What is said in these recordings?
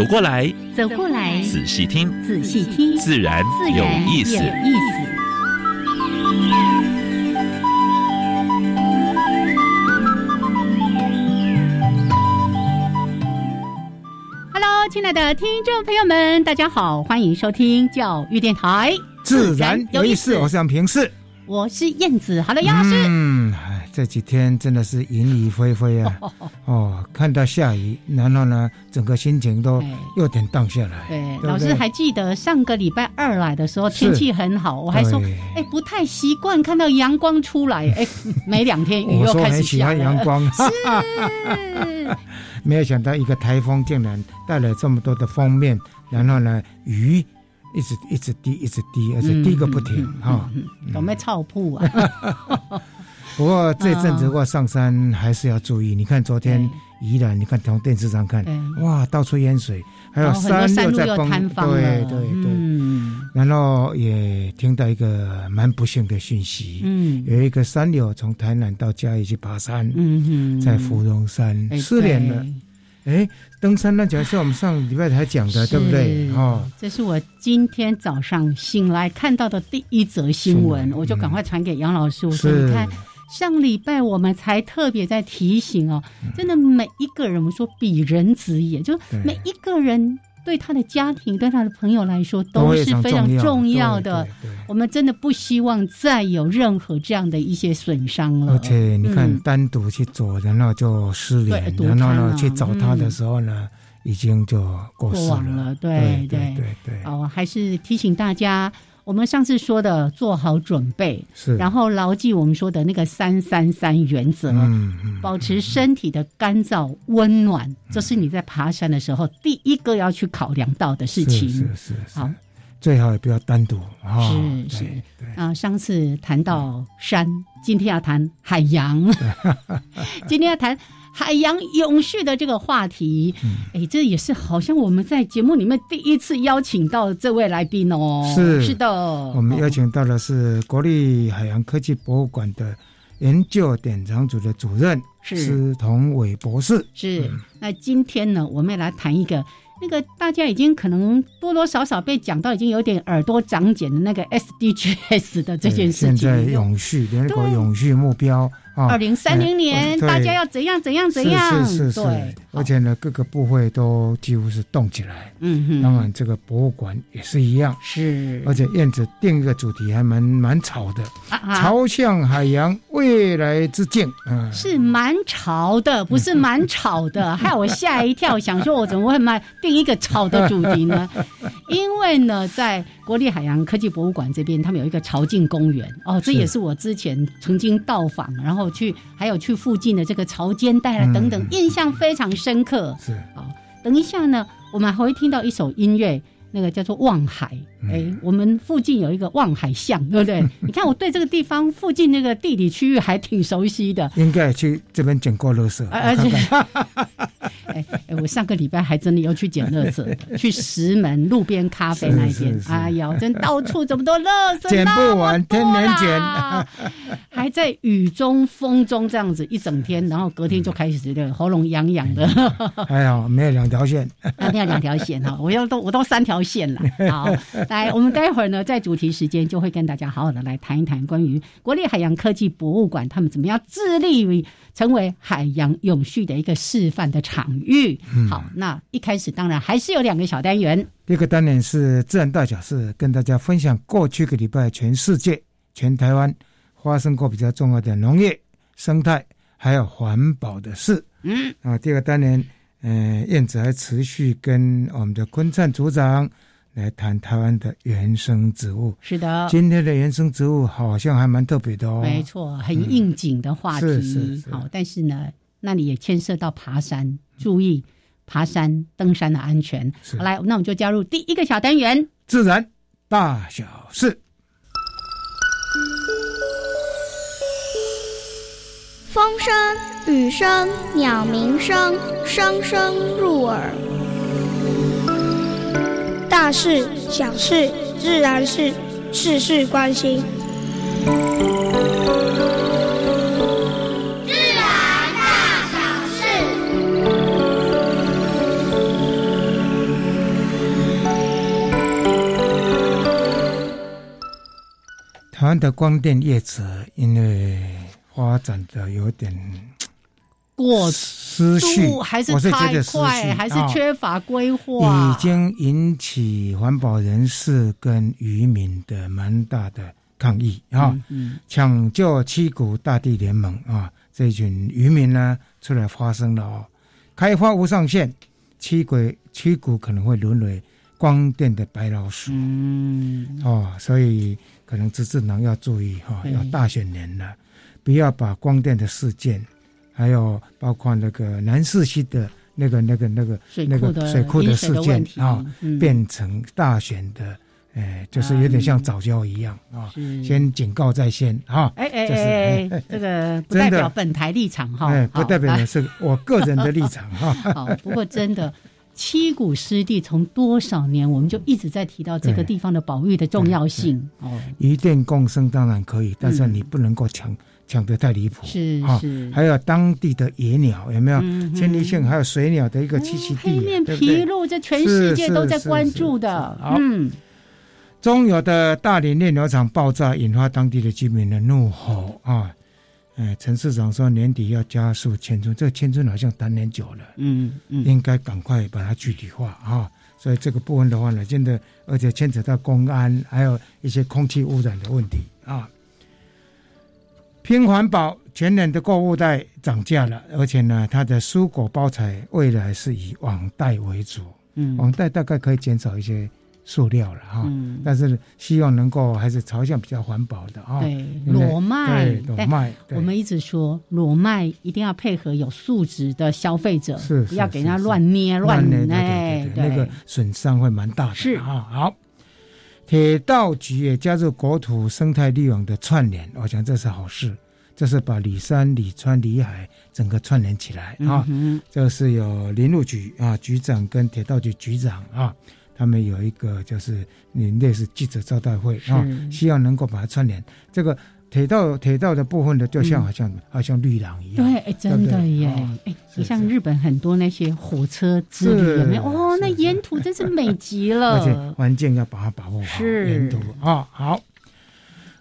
走过来，走过来，仔细听，仔细听，自然有意思。Hello，亲爱的听众朋友们，大家好，欢迎收听教育电台，自然有意思。我是杨平视，我是燕子。好了，杨老师，嗯，这几天真的是云雨霏霏啊，哦，看到下雨，然后呢，整个心情都有点荡下来。对，老师还记得上个礼拜二来的时候，天气很好，我还说，哎，不太习惯看到阳光出来，哎，没两天雨又开始下阳光，是。没有想到一个台风竟然带来这么多的封面，然后呢，雨一直一直滴，一直滴，而且滴个不停哈。有没有操铺啊？不过这阵子话上山还是要注意。你看昨天宜兰，你看从电视上看，哇，到处淹水，还有山又在崩，对对对。然后也听到一个蛮不幸的讯息，嗯，有一个山友从台南到嘉义去爬山，嗯嗯，在芙蓉山失联了。哎，登山那讲是我们上礼拜才讲的，对不对？哦，这是我今天早上醒来看到的第一则新闻，我就赶快传给杨老师，我说你看，上礼拜我们才特别在提醒哦，真的每一个人，我们说比人子也，就每一个人。对他的家庭，对他的朋友来说，都是非常重要的。我们真的不希望再有任何这样的一些损伤了。而且你看，单独去走，然后就失联，然后呢去找他的时候呢，已经就过世了。对对对对。哦，还是提醒大家。我们上次说的做好准备，是，然后牢记我们说的那个三三三原则，嗯嗯，保持身体的干燥温暖，这是你在爬山的时候第一个要去考量到的事情。是是好，最好也不要单独啊。是是啊，上次谈到山，今天要谈海洋，今天要谈。海洋永续的这个话题，哎，这也是好像我们在节目里面第一次邀请到这位来宾哦。是是的，我们邀请到的是国立海洋科技博物馆的研究典藏组的主任施同伟博士。是，那今天呢，我们来谈一个那个大家已经可能多多少少被讲到已经有点耳朵长茧的那个 SDGs 的这件事情。现在永续联合国永续目标。二零三零年，大家要怎样怎样怎样？是是是，对，而且呢，各个部会都几乎是动起来。嗯哼，当然这个博物馆也是一样。是，而且燕子定一个主题还蛮蛮潮的，朝向海洋未来之境。嗯，是蛮潮的，不是蛮吵的，害我吓一跳，想说我怎么会买定一个潮的主题呢？因为呢，在国立海洋科技博物馆这边，他们有一个潮境公园。哦，这也是我之前曾经到访，然后。去还有去附近的这个潮间带啊等等，印象非常深刻。是啊，等一下呢，我们还会听到一首音乐，那个叫做《望海》。哎，我们附近有一个望海巷，对不对？你看我对这个地方附近那个地理区域还挺熟悉的。应该去这边捡过垃圾。而且，哎哎，我上个礼拜还真的要去捡垃圾，去石门路边咖啡那一边。哎呀，真到处这么多垃圾，捡不完，天天捡。还在雨中风中这样子一整天，然后隔天就开始的喉咙痒痒的。哎呀没有两条线，没有两条线哈，我要都我都三条线了。好。来，我们待会儿呢，在主题时间就会跟大家好好的来谈一谈关于国立海洋科技博物馆他们怎么样致力于成为海洋永续的一个示范的场域。好，那一开始当然还是有两个小单元。第一个单元是自然大小事，跟大家分享过去个礼拜全世界、全台湾发生过比较重要的农业、生态还有环保的事。嗯，啊，第二个单元，嗯，燕子还持续跟我们的昆灿组长。来谈台湾的原生植物，是的，今天的原生植物好像还蛮特别的哦。没错，很应景的话题。是是好，但是呢，那里也牵涉到爬山，注意爬山、登山的安全。好，来，那我们就加入第一个小单元——自然大小事。风声、雨声、鸟鸣声，声声入耳。大事、小事、自然是，事事关心。自然大小事台湾的光电业者因为发展的有点过失序，还是太快，还是缺乏规划，已经引起环保人士跟渔民的蛮大的抗议啊！抢救七股大地联盟啊，这群渔民呢出来发声了哦，开发无上限，七股七股可能会沦为光电的白老鼠，嗯。哦，所以。可能资智能要注意哈，要大选年了，不要把光电的事件，还有包括那个南四溪的那个那个那个那个水库的事件啊，变成大选的，哎，就是有点像早教一样啊。先警告在先啊。哎哎哎，这个不代表本台立场哈，不代表的是我个人的立场哈。好，不过真的。七股湿地从多少年，我们就一直在提到这个地方的保育的重要性。哦，一电共生当然可以，但是你不能够抢抢得太离谱。是是，还有当地的野鸟有没有？千里线还有水鸟的一个栖息地，黑面琵鹭，这全世界都在关注的。嗯，中油的大连炼油厂爆炸，引发当地的居民的怒吼啊！哎，陈市长说年底要加速迁村，这个迁村好像谈年久了，嗯嗯，应该赶快把它具体化啊。所以这个部分的话呢，真的而且牵扯到公安，还有一些空气污染的问题啊。拼环保，全年的购物袋涨价了，而且呢，它的蔬果包材未来是以网袋为主，嗯，网袋大概可以减少一些。塑料了哈，但是希望能够还是朝向比较环保的啊。对，裸麦，裸麦，我们一直说裸麦一定要配合有素质的消费者，是不要给人家乱捏乱捏，对那个损伤会蛮大的。是。啊，好，铁道局也加入国土生态利用的串联，我想这是好事，这是把里山、里川、里海整个串联起来啊。这是有林路局啊局长跟铁道局局长啊。他们有一个就是你类似记者招待会啊，希望能够把它串联。这个铁道铁道的部分的，就像好像好像绿廊一样。对，真的耶！哎，你像日本很多那些火车之旅有没有？哦，那沿途真是美极了。而且环境要把它把握好，是沿途啊好。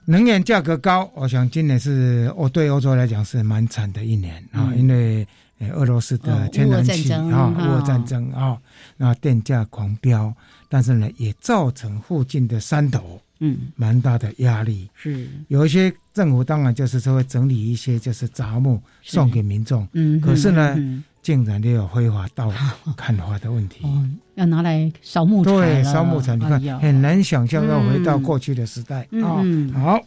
能源价格高，我想今年是哦，对欧洲来讲是蛮惨的一年啊，因为。俄罗斯的天然气啊，俄乌战争啊，那电价狂飙，但是呢，也造成附近的山头嗯蛮大的压力。是有一些政府当然就是说会整理一些就是杂木送给民众，嗯，可是呢，竟然也有非 法盗砍伐的问题，要拿来烧木材。对，烧木材，你看很难想象要回到过去的时代啊。好。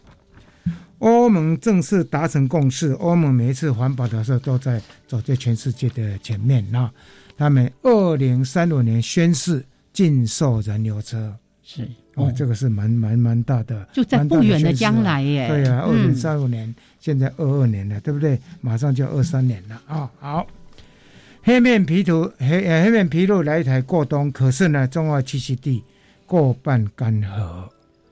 欧盟正式达成共识，欧盟每一次环保的时候都在走在全世界的前面啊！他们二零三五年宣誓禁售燃油车，是哦，这个是蛮蛮蛮大的，就在不远的将来耶。对呀，二零三五年，现在二二年了，对不对？马上就二三年了啊！好，黑面皮图黑黑面皮鹭来台过冬，可是呢，中澳栖息地过半干涸。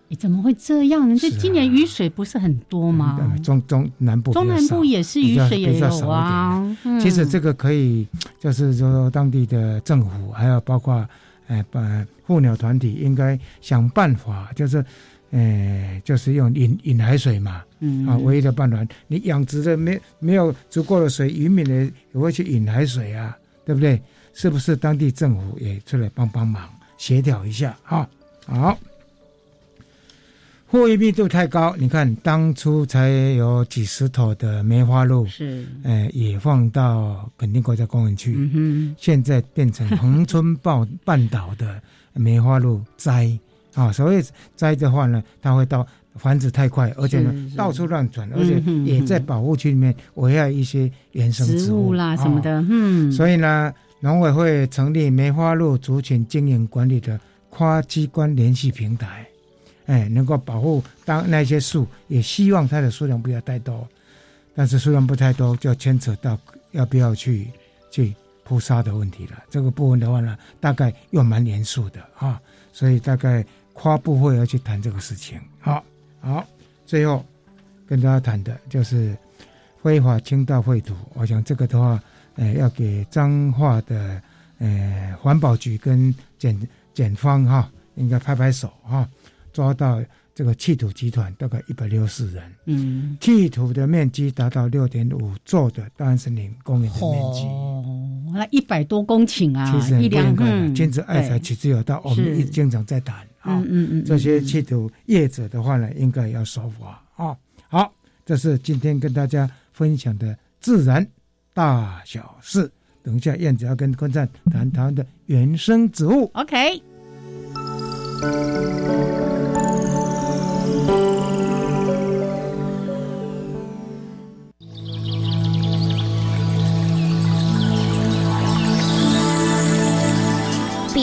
你怎么会这样呢？这今年雨水不是很多吗？中中南部中南部也是雨水也有啊。其实这个可以，就是说当地的政府还有包括，呃，把护鸟团体应该想办法，就是，哎，就是用引引海水嘛。嗯。啊，唯一的办法，你养殖的没没有足够的水，渔民呢也会去引海水啊，对不对？是不是当地政府也出来帮帮忙，协调一下啊？好。货运密度太高，你看当初才有几十头的梅花鹿，是，呃，也放到垦丁国家公园去，嗯现在变成恒春半半岛的梅花鹿灾啊。所谓灾的话呢，它会到繁殖太快，而且呢到处乱转，而且也在保护区里面危害一些原生植物啦什么的。嗯，所以呢，农委会成立梅花鹿族群经营管理的跨机关联系平台，哎，能够保护当那些树，也希望它的数量不要太多，但是数量不太多，就牵扯到要不要去去扑杀的问题了。这个部分的话呢，大概又蛮严肃的啊，所以大概跨部会要去谈这个事情。好。好，最后跟大家谈的就是非法倾倒废土。我想这个的话，呃，要给彰化的呃环保局跟检检方哈，应该拍拍手哈，抓到这个弃土集团大概一百六十人。嗯，弃土的面积达到六点五座的大安森林公园的面积。哦，那一百多公顷啊，其实一两嗯，坚持爱才取之有道。我们一经常在谈。嗯嗯嗯，这些弃土业者的话呢，应该要守法啊。好，这是今天跟大家分享的自然大小事。等一下，燕子要跟坤灿谈谈的原生植物。OK。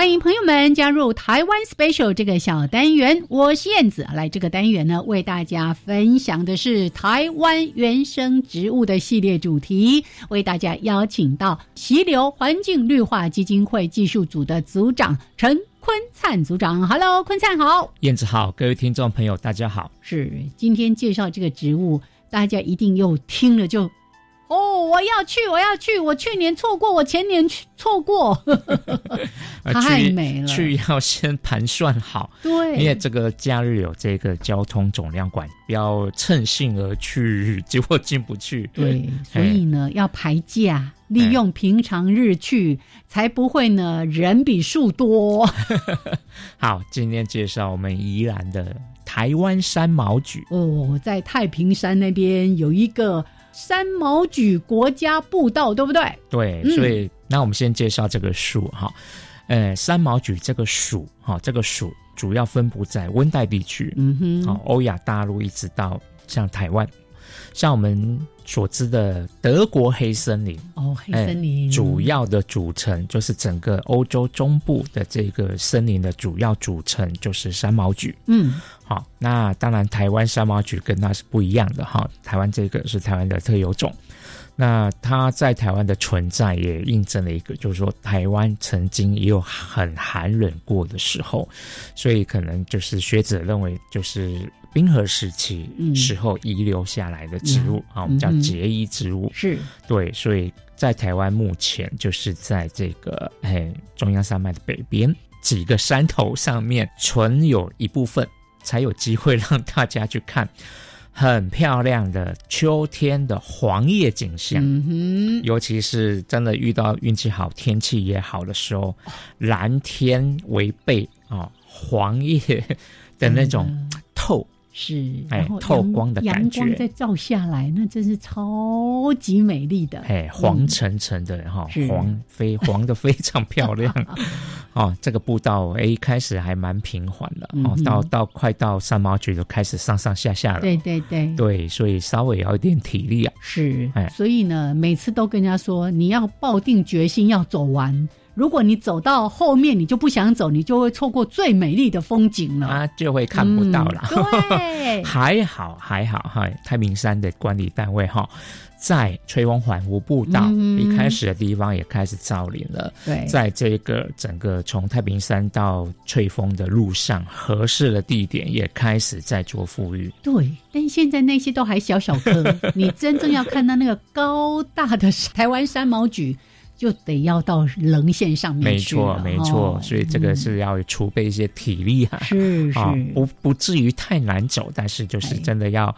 欢迎朋友们加入台湾 Special 这个小单元，我是燕子。来这个单元呢，为大家分享的是台湾原生植物的系列主题，为大家邀请到溪流环境绿化基金会技术组的组长陈坤灿组长。Hello，坤灿好，燕子好，各位听众朋友大家好。是今天介绍这个植物，大家一定又听了就。哦，我要去，我要去！我去年错过，我前年去错过，太美了。去要先盘算好，对，因为这个假日有这个交通总量管，不要趁兴而去，结果进不去。对，所以呢，要排假，利用平常日去，才不会呢人比树多。好，今天介绍我们宜兰的台湾山毛榉。哦，在太平山那边有一个。山毛榉国家步道，对不对？对，所以那我们先介绍这个树哈，呃，三毛榉这个属哈，这个属主要分布在温带地区，嗯哼，好，欧亚大陆一直到像台湾，像我们所知的德国黑森林哦，黑森林主要的组成就是整个欧洲中部的这个森林的主要组成就是山毛榉，嗯。好，那当然，台湾山毛榉跟它是不一样的哈。台湾这个是台湾的特有种，那它在台湾的存在也印证了一个，就是说台湾曾经也有很寒冷过的时候，所以可能就是学者认为，就是冰河时期时候遗留下来的植物啊，我们叫节衣植物。是对，所以在台湾目前就是在这个哎中央山脉的北边几个山头上面存有一部分。才有机会让大家去看很漂亮的秋天的黄叶景象，尤其是真的遇到运气好、天气也好的时候，蓝天为背啊，黄叶的那种透。是，哎，透光的感觉，阳光再照下来，那真是超级美丽的。哎，黄沉沉的哈，黄非黄的非常漂亮。哦，这个步道哎，一开始还蛮平缓的哦，到到快到三毛榉就开始上上下下了。对对对，对，所以稍微要一点体力啊。是，哎，所以呢，每次都跟人家说，你要抱定决心要走完。如果你走到后面，你就不想走，你就会错过最美丽的风景了，啊，就会看不到了。对，还好还好哈，太平山的管理单位哈，在吹风环湖步道一开始的地方也开始造林了。对，在这个整个从太平山到吹风的路上，合适的地点也开始在做富裕。对，但现在那些都还小小棵，你真正要看到那个高大的 台湾山毛榉。就得要到棱线上面去，没错，没错，所以这个是要储备一些体力啊，是 是，不不至于太难走，但是就是真的要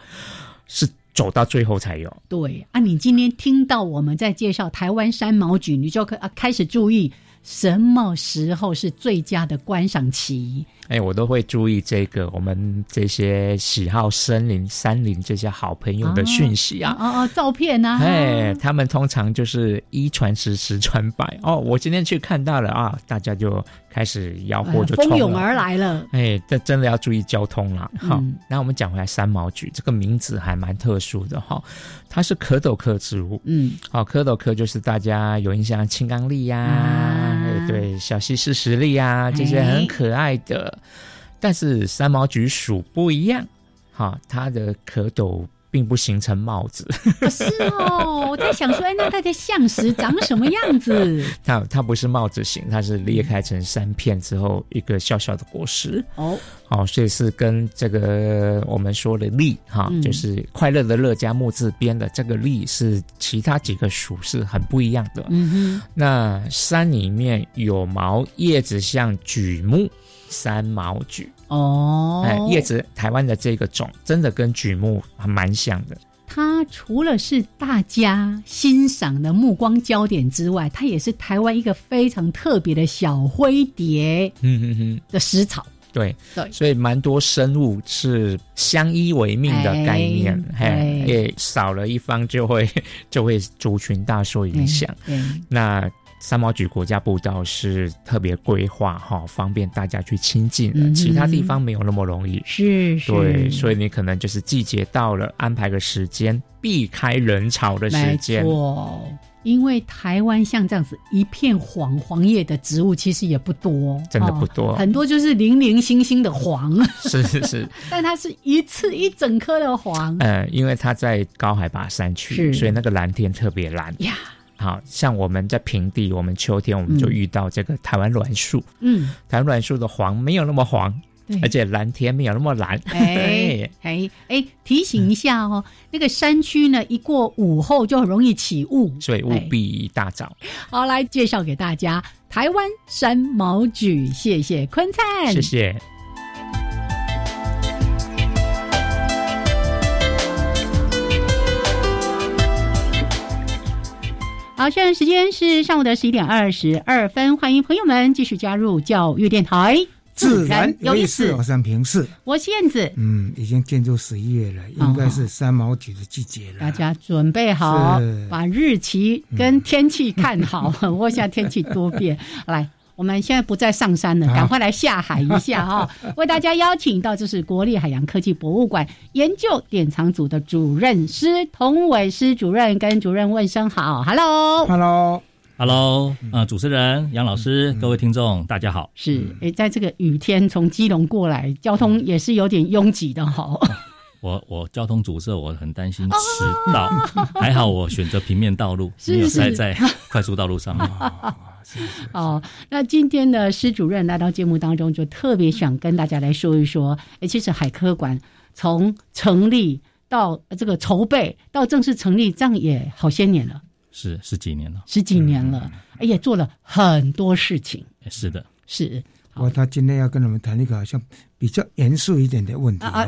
是走到最后才有。对啊，你今天听到我们在介绍台湾山毛榉，你就可啊开始注意。什么时候是最佳的观赏期？哎，我都会注意这个，我们这些喜好森林、山林这些好朋友的讯息啊，哦哦，照片啊，哎，他们通常就是一传十，十传百。哦，我今天去看到了啊，大家就开始吆喝，就蜂拥而来了。哎，这真的要注意交通了。好，那我们讲回来，三毛菊这个名字还蛮特殊的哈，它是蝌蚪科植物。嗯，好，蝌蚪科就是大家有印象，青冈栎呀。对，小西施实力啊，这些很可爱的，但是三毛菊属不一样，哈，它的蝌蚪并不形成帽子。是哦，我在想说，哎，那它的象石长什么样子？它它不是帽子形，它是裂开成三片之后一个小小的果实。哦，好，所以是跟这个我们说的栗哈，就是快乐的乐加木字边的这个栗是其他几个属是很不一样的。嗯哼，那山里面有毛，叶子像榉木，三毛榉。哦，哎，叶子台湾的这个种真的跟榉木还蛮像的。它除了是大家欣赏的目光焦点之外，它也是台湾一个非常特别的小灰蝶，嗯哼哼的食草。对对，所以蛮多生物是相依为命的概念，嘿，也少了一方就会 就会族群大受影响。那。三毛榉国家步道是特别规划哈，方便大家去亲近的，其他地方没有那么容易。是，对，所以你可能就是季节到了，安排个时间，避开人潮的时间。没错，因为台湾像这样子一片黄黄叶的植物，其实也不多，真的不多，很多就是零零星星的黄。是是是，但它是一次一整颗的黄。呃，因为它在高海拔山区，所以那个蓝天特别蓝呀。好像我们在平地，我们秋天我们就遇到这个台湾栾树。嗯，台湾栾树的黄没有那么黄，而且蓝天没有那么蓝。哎哎哎，提醒一下哦，那个山区呢，一过午后就很容易起雾，所以务必大早。好，来介绍给大家台湾山毛榉，谢谢坤灿，谢谢。好，现在时间是上午的十一点二十二分，欢迎朋友们继续加入教育电台，自然有意思。我是平视，我是燕子。嗯，已经进入十一月了，应该是三毛几的季节了。大家准备好，把日期跟天气看好。我想天气多变，来。我们现在不再上山了，赶快来下海一下 哈！为大家邀请到，就是国立海洋科技博物馆研究典藏组的主任施同伟施主任，跟主任问声好，Hello，Hello，Hello，呃，主持人杨老师，各位听众，大家好。是，哎，在这个雨天从基隆过来，交通也是有点拥挤的哈。我我交通阻塞，我很担心迟到，还好我选择平面道路，没有塞在快速道路上。哦，那今天呢施主任来到节目当中，就特别想跟大家来说一说。哎，其实海科馆从成立到这个筹备到正式成立，这样也好些年了，是十几年了，十几年了，哎，也做了很多事情。是的，是。我他今天要跟我们谈一个好像比较严肃一点的问题啊，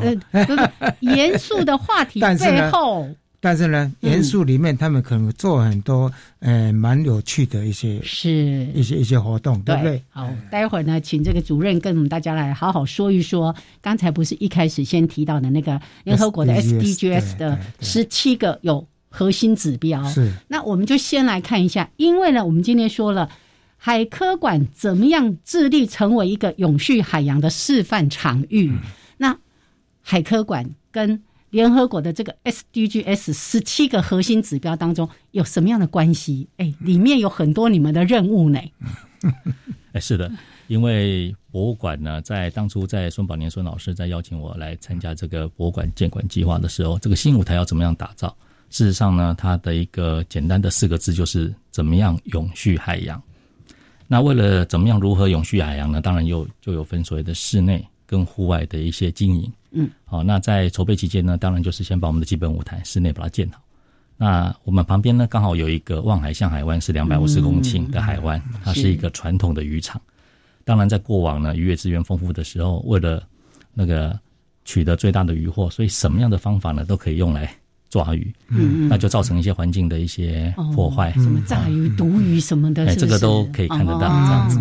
严肃的话题 背后。但是呢，元素里面他们可能做很多，呃，蛮有趣的一些，是一些一些活动，对不对？好，待会儿呢，请这个主任跟我们大家来好好说一说。刚才不是一开始先提到的那个联合国的 SDGs 的十七个有核心指标，是。那我们就先来看一下，因为呢，我们今天说了海科馆怎么样致力成为一个永续海洋的示范场域。那海科馆跟联合国的这个 SDGs 十七个核心指标当中有什么样的关系？哎，里面有很多你们的任务呢。哎，是的，因为博物馆呢，在当初在孙宝年孙老师在邀请我来参加这个博物馆建馆计划的时候，这个新舞台要怎么样打造？事实上呢，它的一个简单的四个字就是怎么样永续海洋。那为了怎么样如何永续海洋呢？当然又就有分所谓的室内跟户外的一些经营。嗯，好，那在筹备期间呢，当然就是先把我们的基本舞台室内把它建好。那我们旁边呢，刚好有一个望海向海湾，是两百五十公顷的海湾，它是一个传统的渔场。当然，在过往呢，渔业资源丰富的时候，为了那个取得最大的渔获，所以什么样的方法呢，都可以用来。抓鱼，嗯，那就造成一些环境的一些破坏，什么炸鱼、毒鱼什么的，哎，这个都可以看得到这样子。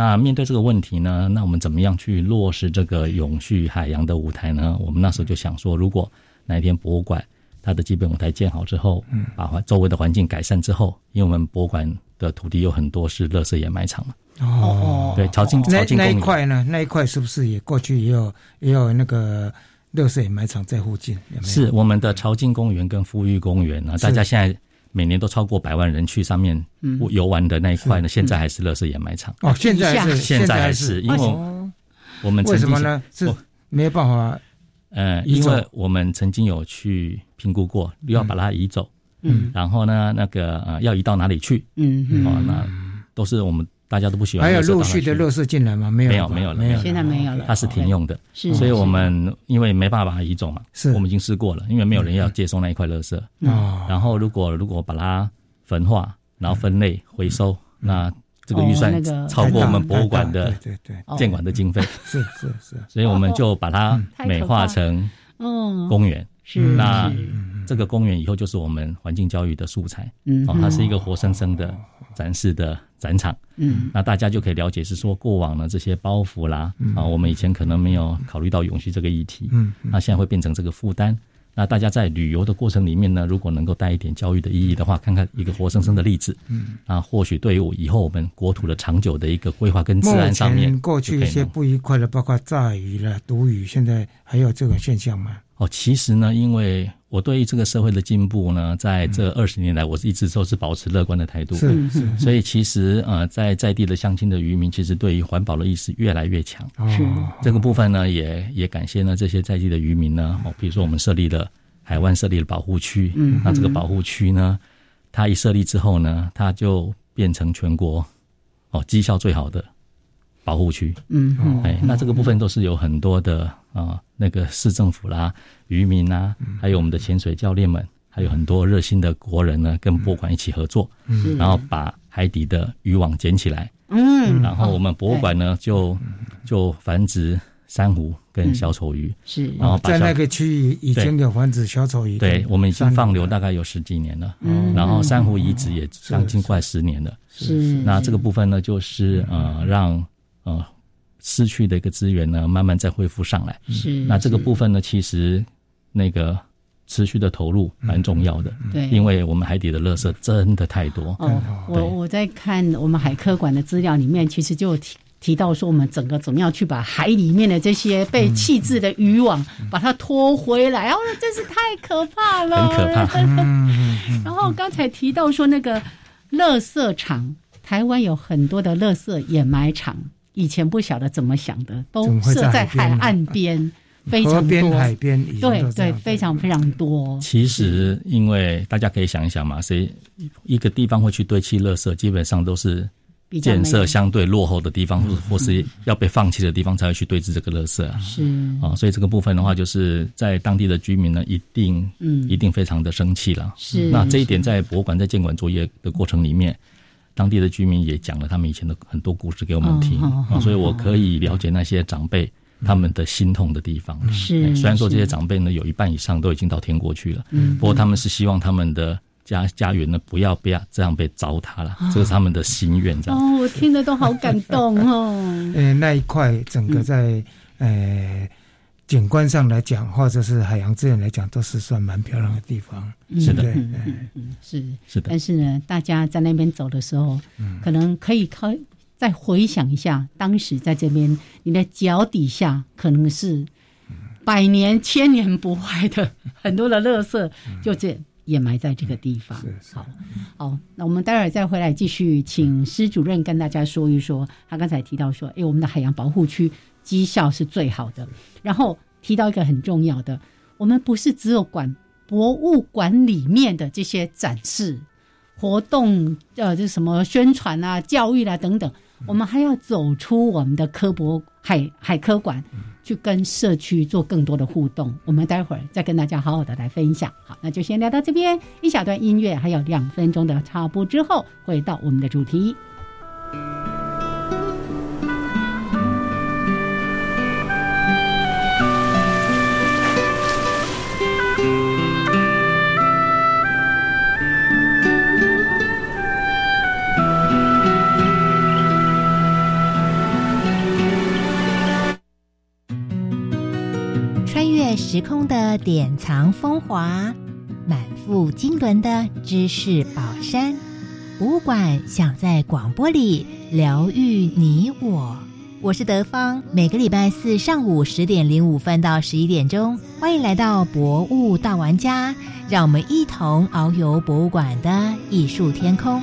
那面对这个问题呢，那我们怎么样去落实这个永续海洋的舞台呢？我们那时候就想说，如果哪一天博物馆它的基本舞台建好之后，嗯，把环周围的环境改善之后，因为我们博物馆的土地有很多是垃圾掩埋场嘛哦，对，朝金朝金那一块呢，那一块是不是也过去也有也有那个？乐色掩埋场在附近，是我们的朝金公园跟富裕公园啊，大家现在每年都超过百万人去上面游玩的那一块呢，现在还是乐色掩埋场哦。现在是现在还是，因为我们为什么呢？是没有办法，呃，因为我们曾经有去评估过，要把它移走，嗯，然后呢，那个呃，要移到哪里去？嗯嗯，哦，那都是我们。大家都不喜欢。还有陆续的乐色进来吗？没有，没有，没有了，没有。现在没有了。它是停用的，是。所以我们因为没办法把它移走嘛，是我们已经试过了，因为没有人要接收那一块乐色。啊。然后如果如果把它焚化，然后分类回收，那这个预算超过我们博物馆的对对建馆的经费。是是是。所以我们就把它美化成嗯公园。是。那这个公园以后就是我们环境教育的素材。嗯。哦，它是一个活生生的展示的。展场，嗯，那大家就可以了解是说过往呢这些包袱啦，啊，我们以前可能没有考虑到永续这个议题，嗯，那现在会变成这个负担。那大家在旅游的过程里面呢，如果能够带一点教育的意义的话，看看一个活生生的例子，嗯，啊，或许对于以后我们国土的长久的一个规划跟自然上面，过去一些不愉快的，包括炸鱼了、毒鱼，现在还有这个现象吗？哦，其实呢，因为我对于这个社会的进步呢，在这二十年来，我是一直都是保持乐观的态度。是是。所以其实呃，在在地的乡亲的渔民，其实对于环保的意识越来越强。是。这个部分呢，也也感谢呢这些在地的渔民呢，哦，比如说我们设立了海湾设立了保护区，嗯，那这个保护区呢，它一设立之后呢，它就变成全国哦绩效最好的保护区。嗯嗯。哎，那这个部分都是有很多的啊。那个市政府啦、渔民啊，还有我们的潜水教练们，还有很多热心的国人呢，跟博物馆一起合作，然后把海底的渔网捡起来，嗯，然后我们博物馆呢就就繁殖珊瑚跟小丑鱼，是，然后在那个区域已经有繁殖小丑鱼，对，我们已经放流大概有十几年了，嗯，然后珊瑚移植也将近快十年了，是，那这个部分呢，就是呃让呃。失去的一个资源呢，慢慢再恢复上来。是，那这个部分呢，其实那个持续的投入蛮重要的。对，因为我们海底的垃圾真的太多。哦，我我在看我们海科馆的资料里面，其实就提提到说，我们整个怎么样去把海里面的这些被弃置的渔网把它拖回来，哦，真是太可怕了，很可怕。然后刚才提到说那个垃圾场，台湾有很多的垃圾掩埋场。以前不晓得怎么想的，都设在海岸边，非常多。海边，对对，非常非常多。其实，因为大家可以想一想嘛，谁一个地方会去堆砌垃圾，基本上都是建设相对落后的地方，或或是要被放弃的地方，才会去堆置这个垃圾啊。是啊，所以这个部分的话，就是在当地的居民呢，一定嗯，一定非常的生气了。是那这一点，在博物馆在监管作业的过程里面。当地的居民也讲了他们以前的很多故事给我们听啊，所以我可以了解那些长辈他们的心痛的地方。是，虽然说这些长辈呢有一半以上都已经到天国去了，嗯，不过他们是希望他们的家家园呢不要不要这样被糟蹋了，这是他们的心愿。这样哦，我听得都好感动哦。呃，那一块整个在呃。景观上来讲，或者是海洋资源来讲，都是算蛮漂亮的地方，是的，嗯，是是的。但是呢，大家在那边走的时候，可能可以靠再回想一下，当时在这边，你的脚底下可能是百年、千年不坏的很多的垃圾，就这掩埋在这个地方。好，好，那我们待会儿再回来继续，请施主任跟大家说一说。他刚才提到说，哎，我们的海洋保护区。绩效是最好的。然后提到一个很重要的，我们不是只有管博物馆里面的这些展示活动，呃，就是什么宣传啊、教育啦等等，我们还要走出我们的科博海海科馆，去跟社区做更多的互动。我们待会儿再跟大家好好的来分享。好，那就先聊到这边，一小段音乐，还有两分钟的插播之后，回到我们的主题。时空的典藏风华，满腹经纶的知识宝山。博物馆想在广播里疗愈你我。我是德芳，每个礼拜四上午十点零五分到十一点钟，欢迎来到博物大玩家，让我们一同遨游博物馆的艺术天空。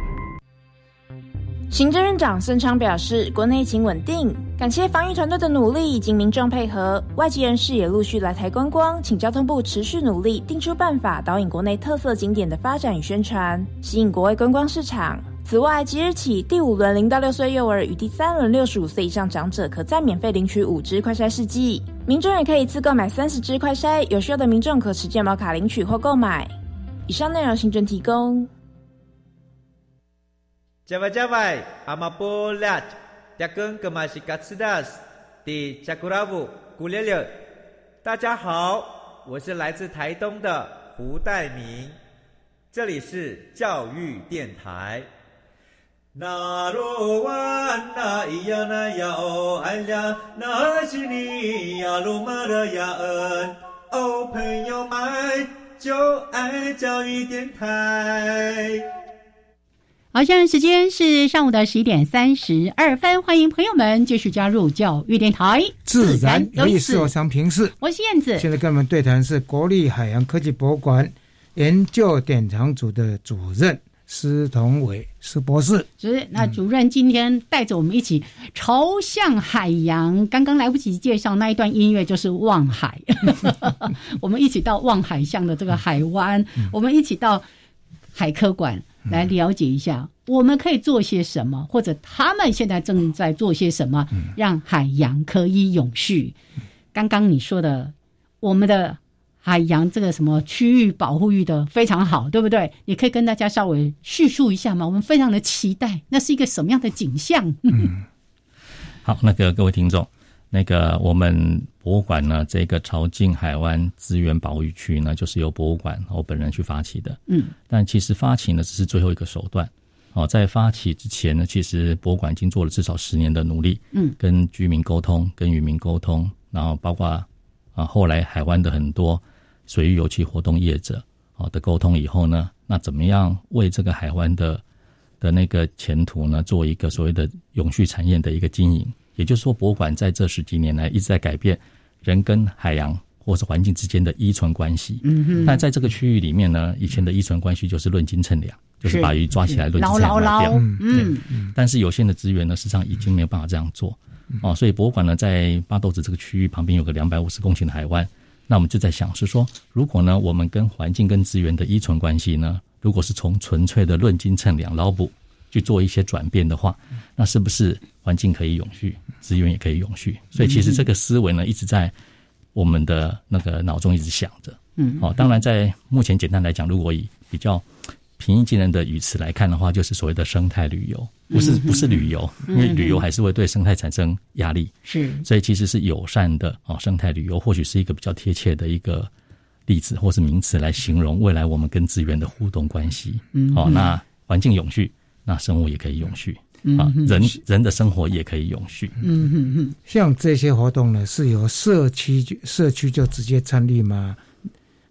行政院长孙昌表示，国内疫情稳定，感谢防疫团队的努力以及民众配合，外籍人士也陆续来台观光，请交通部持续努力，定出办法导引国内特色景点的发展与宣传，吸引国外观光市场。此外，即日起，第五轮零到六岁幼儿与第三轮六十五岁以上长者可再免费领取五支快筛试剂，民众也可以自购买三十支快筛，有需要的民众可持健保卡领取或购买。以上内容，行政提供。加外加外，阿玛波拉，扎根格玛西卡斯达斯，的加古拉布古列列。大家好，我是来自台东的胡代明，这里是教育电台。那罗哇那咿呀那呀哦哎呀，那是你呀鲁玛的呀恩哦，朋友们就爱教育电台。好，现在时间是上午的十一点三十二分，欢迎朋友们继续加入教育电台，自然有意思，我想平视，我是燕子。现在跟我们对谈是国立海洋科技博物馆研究典藏组的主任施同伟施博士。是，那主任今天带着我们一起朝向海洋。刚刚来不及介绍那一段音乐，就是《望海》，我们一起到望海巷的这个海湾，我们一起到海科馆。来了解一下，我们可以做些什么，或者他们现在正在做些什么，让海洋可以永续。刚刚你说的，我们的海洋这个什么区域保护域的非常好，对不对？你可以跟大家稍微叙述一下吗？我们非常的期待，那是一个什么样的景象？嗯，好，那个各位听众。那个我们博物馆呢，这个朝境海湾资源保育区呢，就是由博物馆我本人去发起的。嗯，但其实发起呢只是最后一个手段。哦，在发起之前呢，其实博物馆已经做了至少十年的努力。嗯，跟居民沟通，跟渔民沟通，然后包括啊后来海湾的很多水域油气活动业者哦的沟通以后呢，那怎么样为这个海湾的的那个前途呢，做一个所谓的永续产业的一个经营？也就是说，博物馆在这十几年来一直在改变人跟海洋或是环境之间的依存关系。嗯哼。那在这个区域里面呢，以前的依存关系就是论斤称量，就是把鱼抓起来论斤称量卖掉。嗯嗯。但是有限的资源呢，实际上已经没有办法这样做。哦，所以博物馆呢，在巴豆子这个区域旁边有个两百五十公顷的海湾。那我们就在想，是说，如果呢，我们跟环境跟资源的依存关系呢，如果是从纯粹的论斤称两捞捕去做一些转变的话，那是不是？环境可以永续，资源也可以永续，所以其实这个思维呢，一直在我们的那个脑中一直想着。嗯，哦，当然在目前简单来讲，如果以比较平易近人的语词来看的话，就是所谓的生态旅游，不是不是旅游，因为旅游还是会对生态产生压力。是，所以其实是友善的哦，生态旅游或许是一个比较贴切的一个例子或是名词来形容未来我们跟资源的互动关系。嗯，哦，那环境永续，那生物也可以永续。啊，人人的生活也可以永续。嗯嗯嗯，像这些活动呢，是由社区社区就直接参与吗？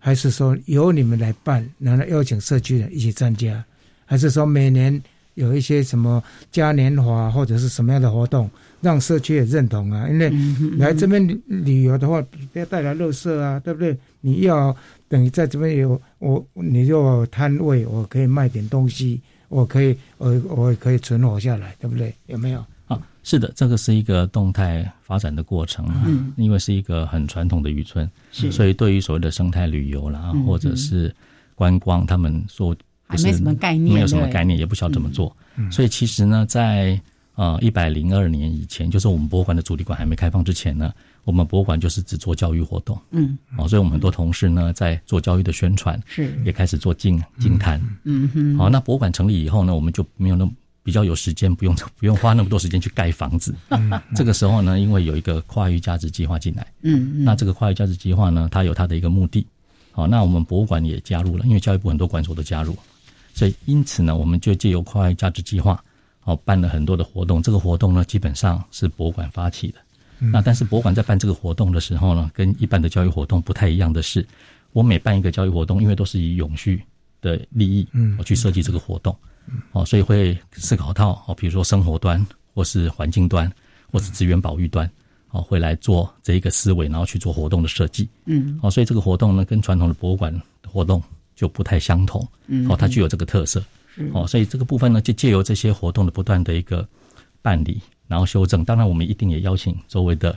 还是说由你们来办，然后邀请社区人一起参加？还是说每年有一些什么嘉年华或者是什么样的活动，让社区也认同啊？因为来这边旅游的话，不要带来垃圾啊，对不对？你要等于在这边有我，你就摊位，我可以卖点东西。我可以，我我可以存活下来，对不对？有没有？啊，是的，这个是一个动态发展的过程啊。嗯，因为是一个很传统的渔村，是，所以对于所谓的生态旅游啦，或者是观光，他们说还没什么概念，没有什么概念，也不晓得怎么做。所以其实呢，在呃一百零二年以前，就是我们博物馆的主题馆还没开放之前呢，我们博物馆就是只做教育活动。嗯，哦，所以我们很多同事呢在做教育的宣传，是也开始做静静谈。嗯哼，好，那博物馆成立以后呢，我们就没有那么比较有时间，不用 不用花那么多时间去盖房子。这个时候呢，因为有一个跨域价值计划进来，嗯，那这个跨域价值计划呢，它有它的一个目的。好，那我们博物馆也加入了，因为教育部很多馆所都加入。所以，因此呢，我们就借由跨域价值计划，哦，办了很多的活动。这个活动呢，基本上是博物馆发起的。那但是博物馆在办这个活动的时候呢，跟一般的教育活动不太一样的是，我每办一个教育活动，因为都是以永续的利益，嗯，我去设计这个活动，哦，所以会思考到哦，比如说生活端，或是环境端，或是资源保育端，哦，会来做这一个思维，然后去做活动的设计，嗯，哦，所以这个活动呢，跟传统的博物馆活动。就不太相同，嗯。哦，它具有这个特色，哦，所以这个部分呢，就借由这些活动的不断的一个办理，然后修正。当然，我们一定也邀请周围的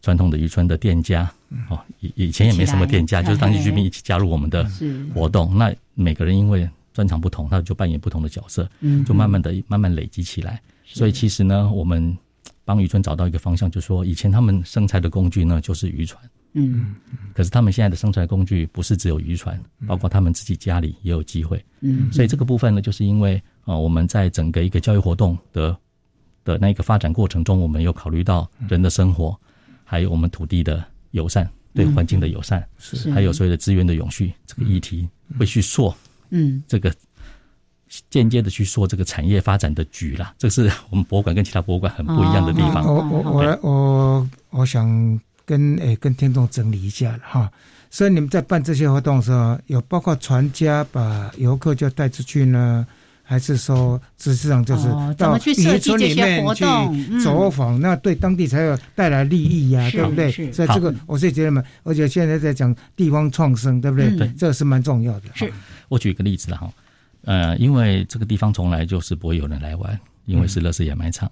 传统的渔村的店家，哦，以以前也没什么店家，就是当地居民一起加入我们的活动。那每个人因为专长不同，他就扮演不同的角色，就慢慢的慢慢累积起来。所以其实呢，我们帮渔村找到一个方向，就是说以前他们生财的工具呢，就是渔船。嗯，可是他们现在的生产工具不是只有渔船，包括他们自己家里也有机会。嗯，所以这个部分呢，就是因为啊，我们在整个一个教育活动的的那个发展过程中，我们有考虑到人的生活，还有我们土地的友善，对环境的友善，是还有所有的资源的永续这个议题，会去说，嗯，这个间接的去说这个产业发展的局啦。这是我们博物馆跟其他博物馆很不一样的地方。我我我我我想。跟诶，跟听众整理一下了哈。所以你们在办这些活动的时候，有包括船家把游客就带出去呢，还是说实际上就是到渔村里面去走访，那对当地才有带来利益呀，对不对？所以这个我是觉得嘛，而且现在在讲地方创生，对不对？对，这个是蛮重要的。是我举一个例子哈，呃，因为这个地方从来就是不会有人来玩，因为是乐视掩埋场。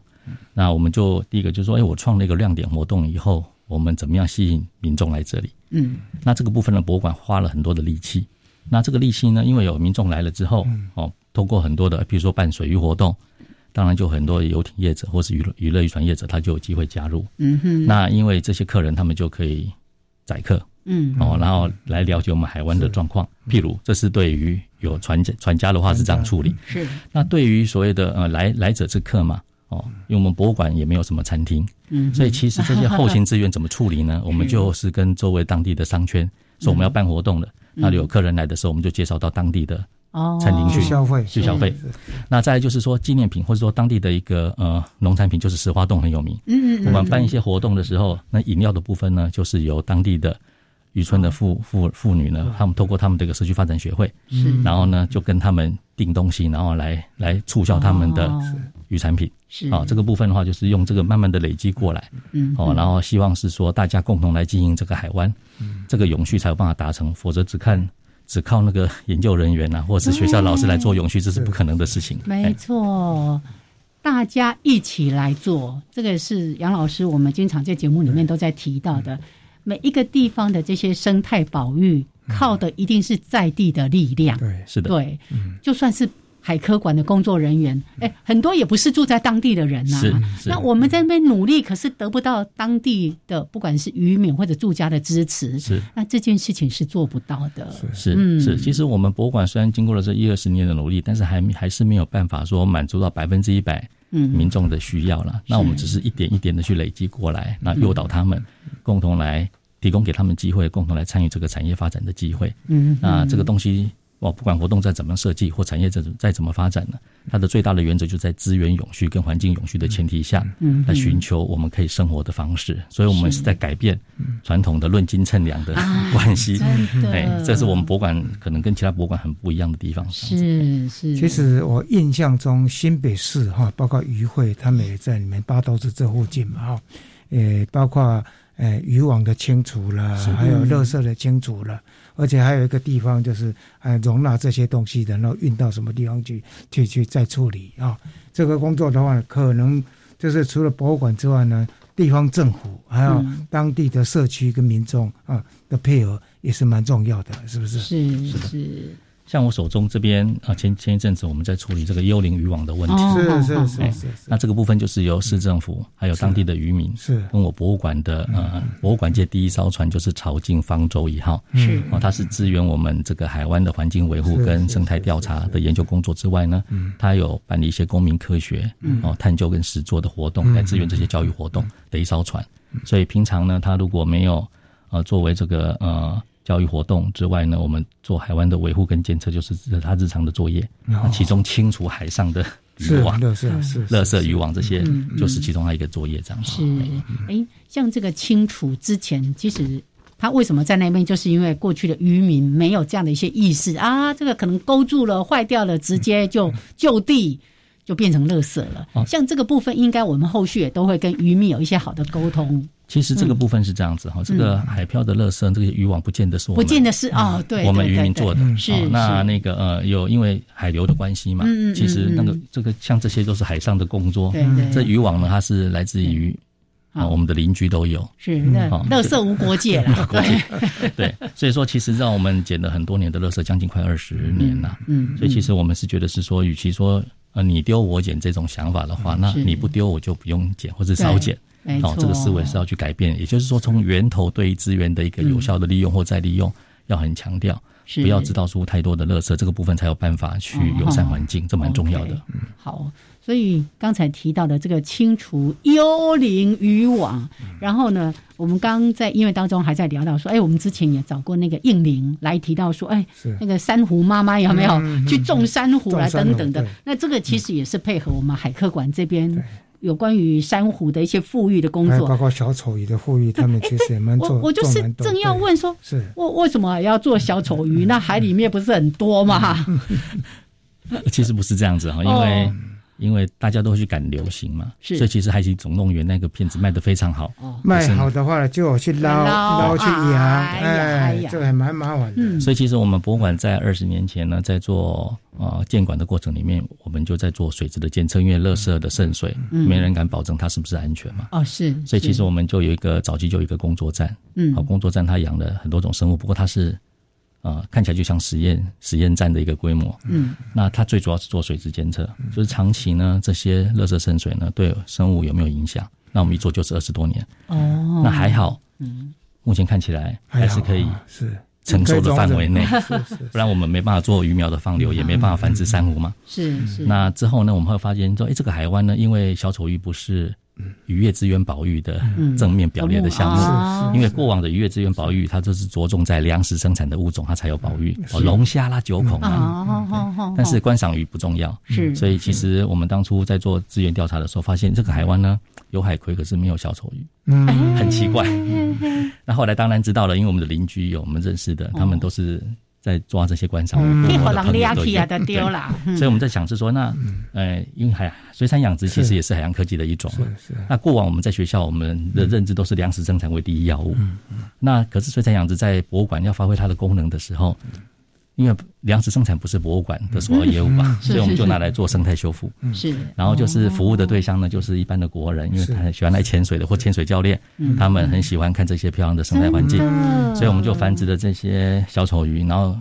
那我们就第一个就是说，哎，我创了一个亮点活动以后。我们怎么样吸引民众来这里？嗯，那这个部分的，博物馆花了很多的力气。那这个利息呢，因为有民众来了之后，哦，通过很多的，比如说办水域活动，当然就很多游艇业者或是娱乐娱乐渔船业者，他就有机会加入。嗯哼。那因为这些客人，他们就可以载客，嗯，哦，然后来了解我们海湾的状况。譬如，这是对于有船家船家的话是这样处理。是。那对于所谓的呃来来者之客嘛。哦，因为我们博物馆也没有什么餐厅，嗯，所以其实这些后勤资源怎么处理呢？我们就是跟周围当地的商圈说我们要办活动的，那里有客人来的时候，我们就介绍到当地的餐厅去消费。去消费。那再就是说纪念品或者说当地的一个呃农产品，就是石花洞很有名，嗯嗯，我们办一些活动的时候，那饮料的部分呢，就是由当地的渔村的妇妇妇女呢，他们透过他们这个社区发展学会，是，然后呢就跟他们订东西，然后来来促销他们的。渔产品。是。啊，这个部分的话，就是用这个慢慢的累积过来，嗯，哦，然后希望是说大家共同来经营这个海湾，嗯，这个永续才有办法达成，否则只看只靠那个研究人员呐，或者是学校老师来做永续，这是不可能的事情。没错，大家一起来做，这个是杨老师我们经常在节目里面都在提到的，每一个地方的这些生态保育，靠的一定是在地的力量。对，是的，对，嗯，就算是。海科馆的工作人员，哎，很多也不是住在当地的人呐。是，那我们在那边努力，可是得不到当地的不管是渔民或者住家的支持。是，那这件事情是做不到的。是是是，其实我们博物馆虽然经过了这一二十年的努力，但是还还是没有办法说满足到百分之一百民众的需要了。那我们只是一点一点的去累积过来，那诱导他们共同来提供给他们机会，共同来参与这个产业发展的机会。嗯，那这个东西。哦，不管活动再怎么设计或产业再再怎么发展呢，它的最大的原则就在资源永续跟环境永续的前提下，来寻求我们可以生活的方式。所以，我们是在改变传统的论斤称两的关系。哎，这是我们博物馆可能跟其他博物馆很不一样的地方。是是。其实我印象中，新北市哈，包括渔会，他们也在里面八斗子这附近嘛哈，呃，包括呃渔网的清除了，还有垃圾的清除了。而且还有一个地方，就是呃容纳这些东西，然后运到什么地方去，去去再处理啊。这个工作的话，可能就是除了博物馆之外呢，地方政府还有当地的社区跟民众啊的配合也是蛮重要的，是不是？是是。像我手中这边啊，前前一阵子我们在处理这个幽灵渔网的问题，是是是是。那这个部分就是由市政府还有当地的渔民是。跟我博物馆的呃博物馆界第一艘船就是潮境方舟一号，是。哦，它是支援我们这个海湾的环境维护跟生态调查的研究工作之外呢，它有办理一些公民科学哦探究跟实作的活动来支援这些教育活动的一艘船，所以平常呢，它如果没有呃作为这个呃。教育活动之外呢，我们做海湾的维护跟监测，就是他日常的作业。那其中清除海上的渔网、垃圾、是垃圾渔网这些，就是其中他一个作业这样。是，哎，像这个清除之前，其实他为什么在那边，就是因为过去的渔民没有这样的一些意识啊，这个可能勾住了、坏掉了，直接就就地就变成垃圾了。像这个部分，应该我们后续也都会跟渔民有一些好的沟通。其实这个部分是这样子哈，这个海漂的垃圾，这个渔网不见得是我们，不见得是哦，对，我们渔民做的。是那那个呃，有因为海流的关系嘛，其实那个这个像这些都是海上的工作。对对。这渔网呢，它是来自于啊，我们的邻居都有。是那垃圾无国界了。对 对，所以说其实让我们捡了很多年的垃圾，将近快二十年了。嗯。所以其实我们是觉得是说，与其说呃你丢我捡这种想法的话，那你不丢我就不用捡或者少捡。哦，这个思维是要去改变，也就是说，从源头对资源的一个有效的利用或再利用，要很强调，不要制造出太多的垃圾，这个部分才有办法去友善环境，这蛮重要的。嗯，好，所以刚才提到的这个清除幽灵渔网，然后呢，我们刚在音乐当中还在聊到说，哎，我们之前也找过那个应灵来提到说，哎，那个珊瑚妈妈有没有去种珊瑚啊等等的？那这个其实也是配合我们海科馆这边。有关于珊瑚的一些富裕的工作，包括小丑鱼的富裕，他们其实也蛮 做。我就是正要问说，是，为为什么要做小丑鱼？那海里面不是很多吗？其实不是这样子哈，因为。因为大家都会去赶流行嘛，所以其实《海底总动员》那个片子卖的非常好。哦卖好的话，就我去捞捞去养，哎，这个还蛮麻烦的。所以其实我们博物馆在二十年前呢，在做呃建馆的过程里面，我们就在做水质的监测，因为垃圾的渗水，没人敢保证它是不是安全嘛。哦，是。所以其实我们就有一个早期就有一个工作站，嗯，好，工作站它养了很多种生物，不过它是。啊，看起来就像实验实验站的一个规模。嗯，那它最主要是做水质监测，就是长期呢这些垃圾渗水呢对生物有没有影响？那我们一做就是二十多年。哦，那还好。嗯，目前看起来还是可以是承受的范围内，不然我们没办法做鱼苗的放流，也没办法繁殖珊瑚嘛。是是。那之后呢，我们会发现说，哎，这个海湾呢，因为小丑鱼不是。渔业资源保育的正面表列的项目，因为过往的渔业资源保育，它就是着重在粮食生产的物种，它才有保育，龙虾啦、九孔啊。但是观赏鱼不重要，是。所以其实我们当初在做资源调查的时候，发现这个海湾呢有海葵，可是没有小丑鱼，嗯，很奇怪。那后来当然知道了，因为我们的邻居有我们认识的，他们都是。在抓这些观赏鱼，我的朋友都丢了。所以我们在想是说，那呃，因为海水产养殖其实也是海洋科技的一种。是是。那过往我们在学校，我们的认知都是粮食生产为第一要务。嗯嗯。那可是水产养殖在博物馆要发挥它的功能的时候，因为粮食生产不是博物馆的所有业务嘛，所以我们就拿来做生态修复。是。然后就是服务的对象呢，就是一般的国人，因为他喜欢来潜水的或潜水教练，他们很喜欢看这些漂亮的生态环境，所以我们就繁殖的这些小丑鱼，然后。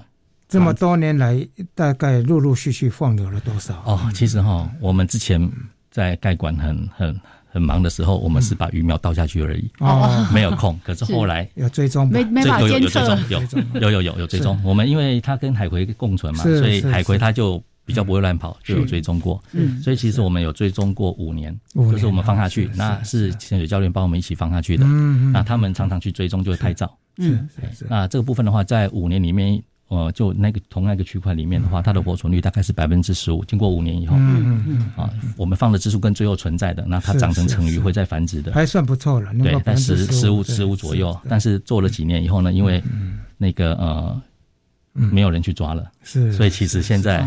这么多年来，大概陆陆续续放流了多少？哦，其实哈，我们之前在盖馆很很很忙的时候，我们是把鱼苗倒下去而已，哦，没有空。可是后来有追踪，没没法监测，有有。有 有有追踪。我们因为它跟海葵共存嘛，所以海葵它就比较不会乱跑，就有追踪过。嗯，所以其实我们有追踪过五年，就是我们放下去，那是潜水教练帮我们一起放下去的。嗯嗯，那他们常常去追踪，就会拍照。嗯，那这个部分的话，在五年里面。呃，就那个同那个区块里面的话，它的活存率大概是百分之十五。经过五年以后，嗯嗯嗯，啊，我们放的支数跟最后存在的，那它长成成鱼会再繁殖的，还算不错了。对，但十十五十五左右。但是做了几年以后呢，因为那个呃。没有人去抓了，是，所以其实现在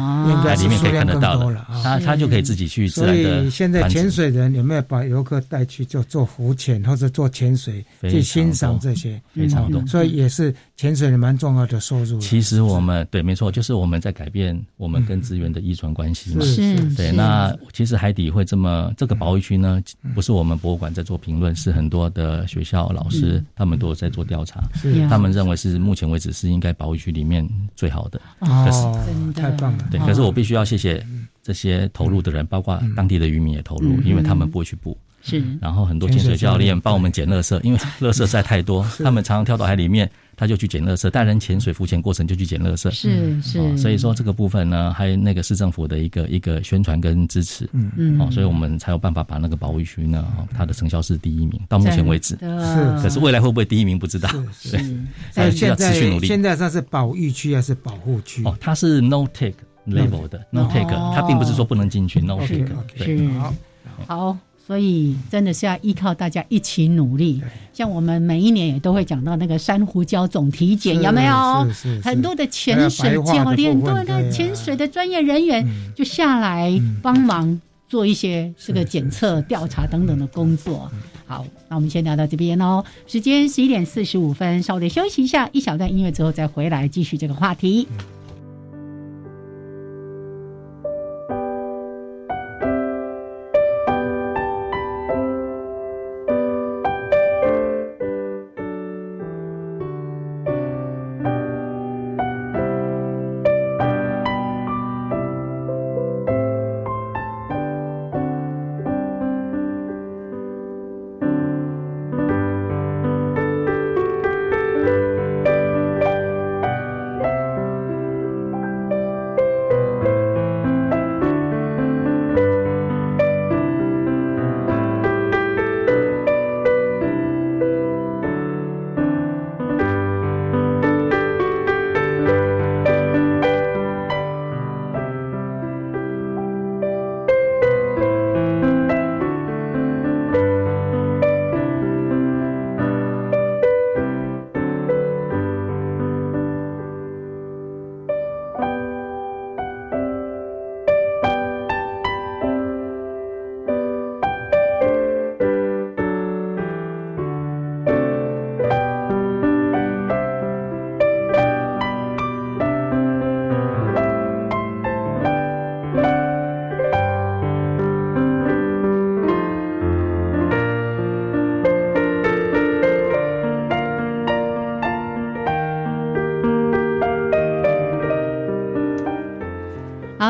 在里面可以看得到的，他他就可以自己去自然的。所以现在潜水人有没有把游客带去就做浮潜或者做潜水去欣赏这些？非常多，所以也是潜水人蛮重要的收入。其实我们对，没错，就是我们在改变我们跟资源的依存关系嘛。是，对。那其实海底会这么这个保育区呢，不是我们博物馆在做评论，是很多的学校老师他们都在做调查，他们认为是目前为止是应该保育区里面。最好的。哦，太棒了。对，可是我必须要谢谢这些投入的人，包括当地的渔民也投入，因为他们不会去捕。是，然后很多潜水教练帮我们捡垃圾，因为 垃圾实在太多，他们常常跳到海里面，他就去捡垃圾，带人潜水浮潜过程就去捡垃圾，是是，所以说这个部分呢，还有那个市政府的一个一个宣传跟支持，嗯嗯，哦，所以我们才有办法把那个保育区呢，它的成效是第一名，到目前为止。是，可是未来会不会第一名不知道，是，所以 现在现在它是保育区还是保护区？哦，它是 no take level 的 no take，它并不是说不能进去 no take，是。好，好。所以真的是要依靠大家一起努力。像我们每一年也都会讲到那个珊瑚礁总体检，有没有？很多的潜水教练，对对，潜水的专业人员就下来帮忙做一些这个检测、调查等等的工作。好，那我们先聊到这边哦。时间十一点四十五分，稍微休息一下，一小段音乐之后再回来继续这个话题。好，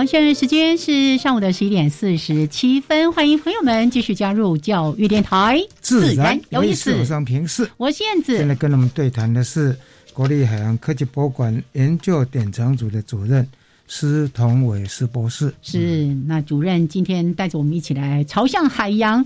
现在时间是上午的十一点四十七分，欢迎朋友们继续加入教育电台，自然有意思。我是平视，我是燕子。现在跟我们对谈的是国立海洋科技博物馆研究典藏组的主任施同伟施博士。是，那主任今天带着我们一起来朝向海洋，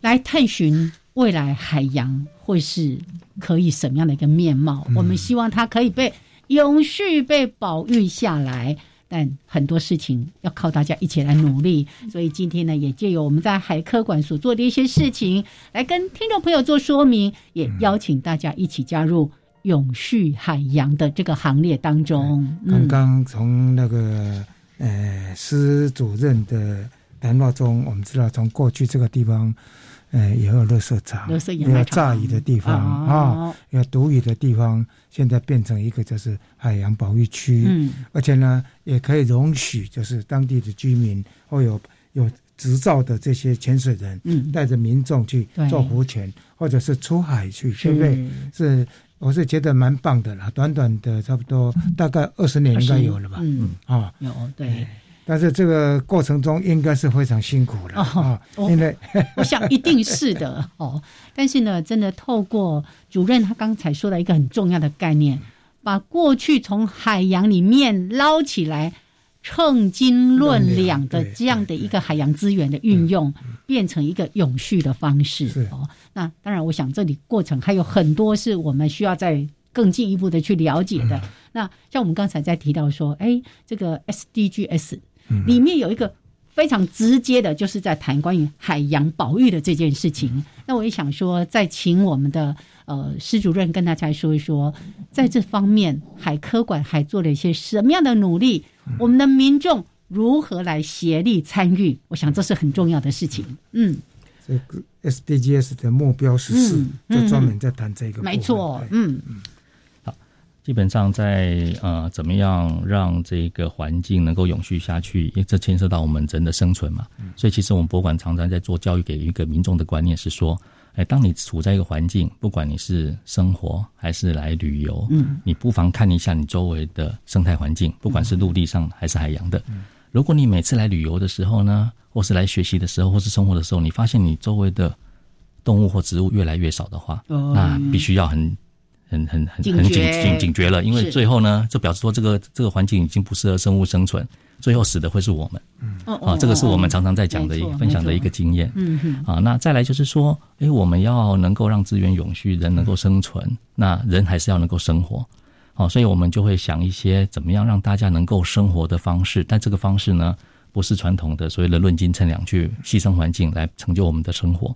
来探寻未来海洋会是可以什么样的一个面貌？我们希望它可以被永续被保育下来。但很多事情要靠大家一起来努力，所以今天呢，也借由我们在海科馆所做的一些事情，来跟听众朋友做说明，也邀请大家一起加入永续海洋的这个行列当中。刚刚从那个呃施主任的谈话中，我们知道从过去这个地方。呃，也有垃圾场，也有炸鱼的地方啊，有毒鱼的地方，现在变成一个就是海洋保育区，嗯，而且呢，也可以容许就是当地的居民或有有执照的这些潜水人，嗯，带着民众去做浮潜，或者是出海去，对不对？是，我是觉得蛮棒的啦，短短的差不多大概二十年应该有了吧，嗯。啊，有对。但是这个过程中应该是非常辛苦的啊，因为我想一定是的 哦。但是呢，真的透过主任他刚才说的一个很重要的概念，把过去从海洋里面捞起来，称斤论两的这样的一个海洋资源的运用，变成一个永续的方式哦。那当然，我想这里过程还有很多是我们需要再更进一步的去了解的。那像我们刚才在提到说，哎，这个 SDGs。里面有一个非常直接的，就是在谈关于海洋保育的这件事情。那我也想说，再请我们的呃施主任跟大家说一说，在这方面海科馆还做了一些什么样的努力？我们的民众如何来协力参与？我想这是很重要的事情。嗯，这个 SDGs 的目标十四就专门在谈这个，没错。嗯嗯。基本上在呃，怎么样让这个环境能够永续下去？因为这牵涉到我们人的生存嘛。所以其实我们博物馆常常在做教育，给一个民众的观念是说：哎，当你处在一个环境，不管你是生活还是来旅游，嗯，你不妨看一下你周围的生态环境，不管是陆地上还是海洋的。如果你每次来旅游的时候呢，或是来学习的时候，或是生活的时候，你发现你周围的动物或植物越来越少的话，那必须要很。很很很很警警警觉了，因为最后呢，就表示说这个这个环境已经不适合生物生存，最后死的会是我们。嗯，啊，这个是我们常常在讲的一个分享的一个经验。嗯嗯。啊，那再来就是说，哎，我们要能够让资源永续，人能够生存，那人还是要能够生活。好，所以我们就会想一些怎么样让大家能够生活的方式，但这个方式呢，不是传统的所谓的论斤称两去牺牲环境来成就我们的生活。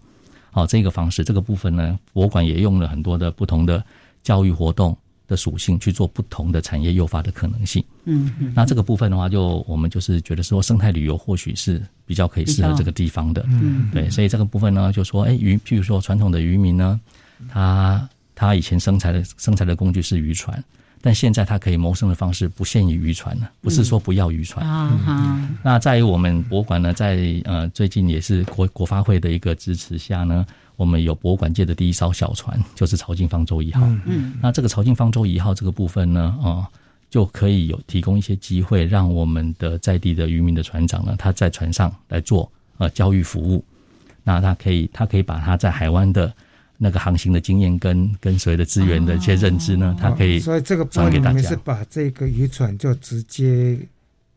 好，这个方式这个部分呢，博物馆也用了很多的不同的。教育活动的属性去做不同的产业诱发的可能性。嗯嗯，那这个部分的话，就我们就是觉得说，生态旅游或许是比较可以适合这个地方的。嗯，对，所以这个部分呢，就说，哎，渔，譬如说传统的渔民呢，他他以前生财的生财的工具是渔船，但现在他可以谋生的方式不限于渔船了，不是说不要渔船。啊那在于我们博物馆呢，在呃最近也是国国发会的一个支持下呢。我们有博物馆界的第一艘小船，就是潮境方舟一号。嗯，那这个潮境方舟一号这个部分呢，啊，就可以有提供一些机会，让我们的在地的渔民的船长呢，他在船上来做呃教育服务。那他可以，他可以把他在海湾的那个航行的经验跟跟所谓的资源的一些认知呢，他可以。所以这个部分你们是把这个渔船就直接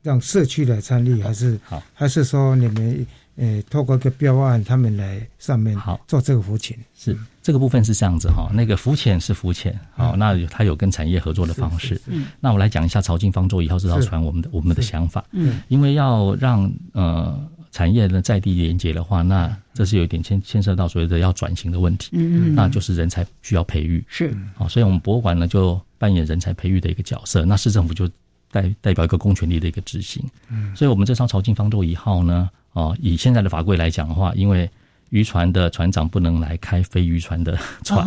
让社区来参与，还是好，还是说你们？呃，透过一个标案，他们来上面好做这个浮潜，是这个部分是这样子哈。那个浮潜是浮潜，好，那它有跟产业合作的方式。嗯，那我来讲一下潮境方舟以后这条船，我们的我们的想法。嗯，因为要让呃产业的在地连接的话，那这是有一点牵牵涉到所谓的要转型的问题。嗯嗯，那就是人才需要培育。是，好，所以我们博物馆呢就扮演人才培育的一个角色。那市政府就代代表一个公权力的一个执行。嗯，所以我们这艘潮境方舟一号呢。哦，以现在的法规来讲的话，因为渔船的船长不能来开非渔船的船，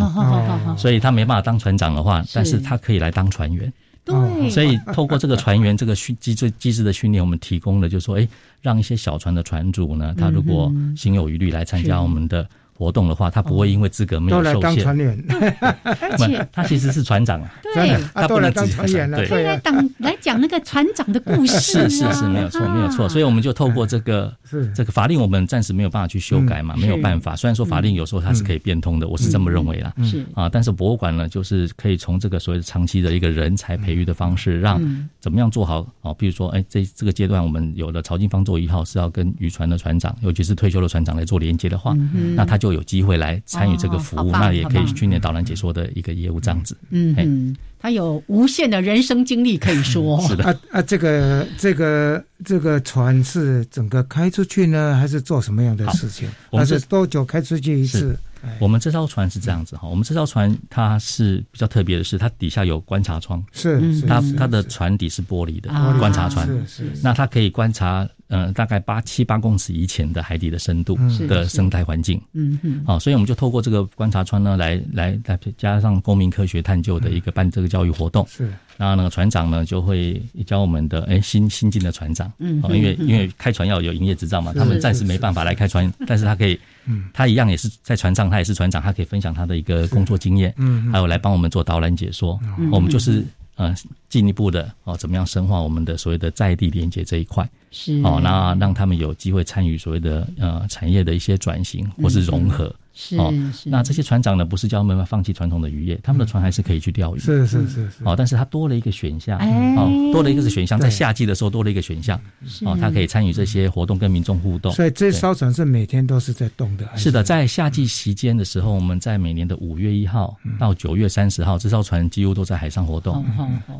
所以他没办法当船长的话，但是他可以来当船员。对，所以透过这个船员这个训机制机制的训练，我们提供了，就是说，哎，让一些小船的船主呢，他如果心有余力来参加我们的。活动的话，他不会因为资格没有受限。都来当船员，而且他其实是船长啊。对，他不能当船员了。对，来当来讲那个船长的故事。是是是，没有错，没有错。所以我们就透过这个这个法令，我们暂时没有办法去修改嘛，没有办法。虽然说法令有时候它是可以变通的，我是这么认为啦。是啊，但是博物馆呢，就是可以从这个所谓的长期的一个人才培育的方式，让怎么样做好啊？比如说，哎，这这个阶段我们有了潮金方舟一号是要跟渔船的船长，尤其是退休的船长来做连接的话，那他就有机会来。参与这个服务，那也可以训练导览解说的一个业务这样子。嗯嗯，他有无限的人生经历可以说。是的啊啊，这个这个这个船是整个开出去呢，还是做什么样的事情？还是多久开出去一次？我们这艘船是这样子哈，我们这艘船它是比较特别的是，它底下有观察窗，是它它的船底是玻璃的观察船，是是，那它可以观察。嗯，大概八七八公尺以前的海底的深度的生态环境，嗯嗯，好，所以我们就透过这个观察窗呢，来来来加上公民科学探究的一个办这个教育活动，是，然后那个船长呢就会教我们的哎新新进的船长，嗯，因为因为开船要有营业执照嘛，他们暂时没办法来开船，但是他可以，嗯，他一样也是在船上，他也是船长，他可以分享他的一个工作经验，嗯，还有来帮我们做导览解说，我们就是。呃，进一步的哦，怎么样深化我们的所谓的在地连接这一块？是哦，那让他们有机会参与所谓的呃产业的一些转型或是融合。是哦，那这些船长呢，不是叫他们放弃传统的渔业，他们的船还是可以去钓鱼。是是是是。哦，但是他多了一个选项，哦，多了一个是选项，在夏季的时候多了一个选项，哦，他可以参与这些活动跟民众互动。所以这艘船是每天都是在动的。是的，在夏季期间的时候，我们在每年的五月一号到九月三十号，这艘船几乎都在海上活动。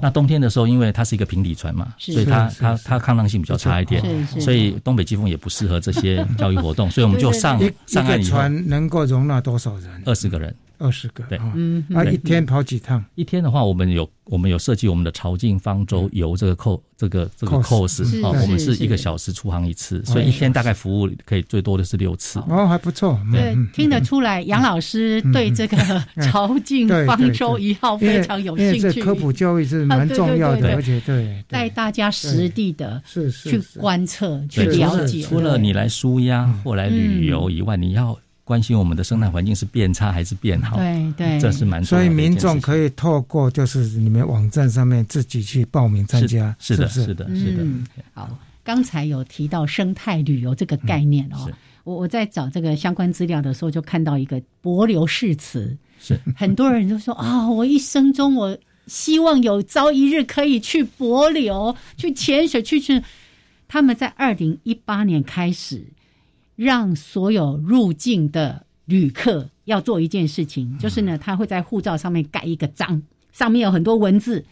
那冬天的时候，因为它是一个平底船嘛，所以它它它抗浪性比较差一点，所以东北季风也不适合这些教育活动，所以我们就上 上岸以后，船能够容纳多少人？二十个人，二十个，对，嗯，啊，一天跑几趟？一天的话，我们有我们有设计我们的潮境方舟游这个扣这个这个 course 啊，我们是一个小时出航一次，所以一天大概服务可以最多的是六次。哦，还不错。对，听得出来杨老师对这个潮境方舟一号非常有兴趣。这科普教育是蛮重要的，而且对带大家实地的是去观测去了解。除了你来舒压或来旅游以外，你要。关心我们的生态环境是变差还是变好。对对，这是蛮所以民众可以透过就是你们网站上面自己去报名参加，是的，是的，是的。好，刚才有提到生态旅游这个概念哦，我我在找这个相关资料的时候就看到一个柏流誓词，是很多人都说啊，我一生中我。希望有朝一日可以去柏流去潜水去去。他们在二零一八年开始，让所有入境的旅客要做一件事情，就是呢，他会在护照上面盖一个章，上面有很多文字，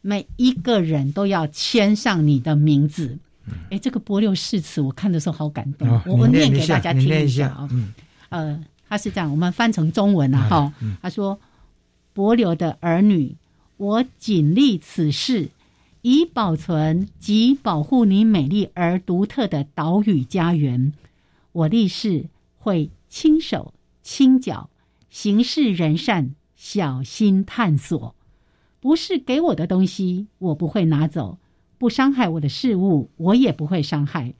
每一个人都要签上你的名字。哎，这个柏流誓词我看的时候好感动，我我念给大家听一下啊。呃，他是这样，我们翻成中文了哈。他说：“柏流的儿女。”我谨立此誓，以保存及保护你美丽而独特的岛屿家园。我立誓会亲手轻脚，行事仁善，小心探索。不是给我的东西，我不会拿走；不伤害我的事物，我也不会伤害。